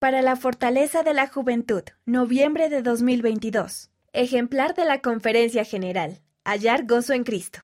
Para la Fortaleza de la Juventud, noviembre de 2022. Ejemplar de la Conferencia General. Hallar gozo en Cristo.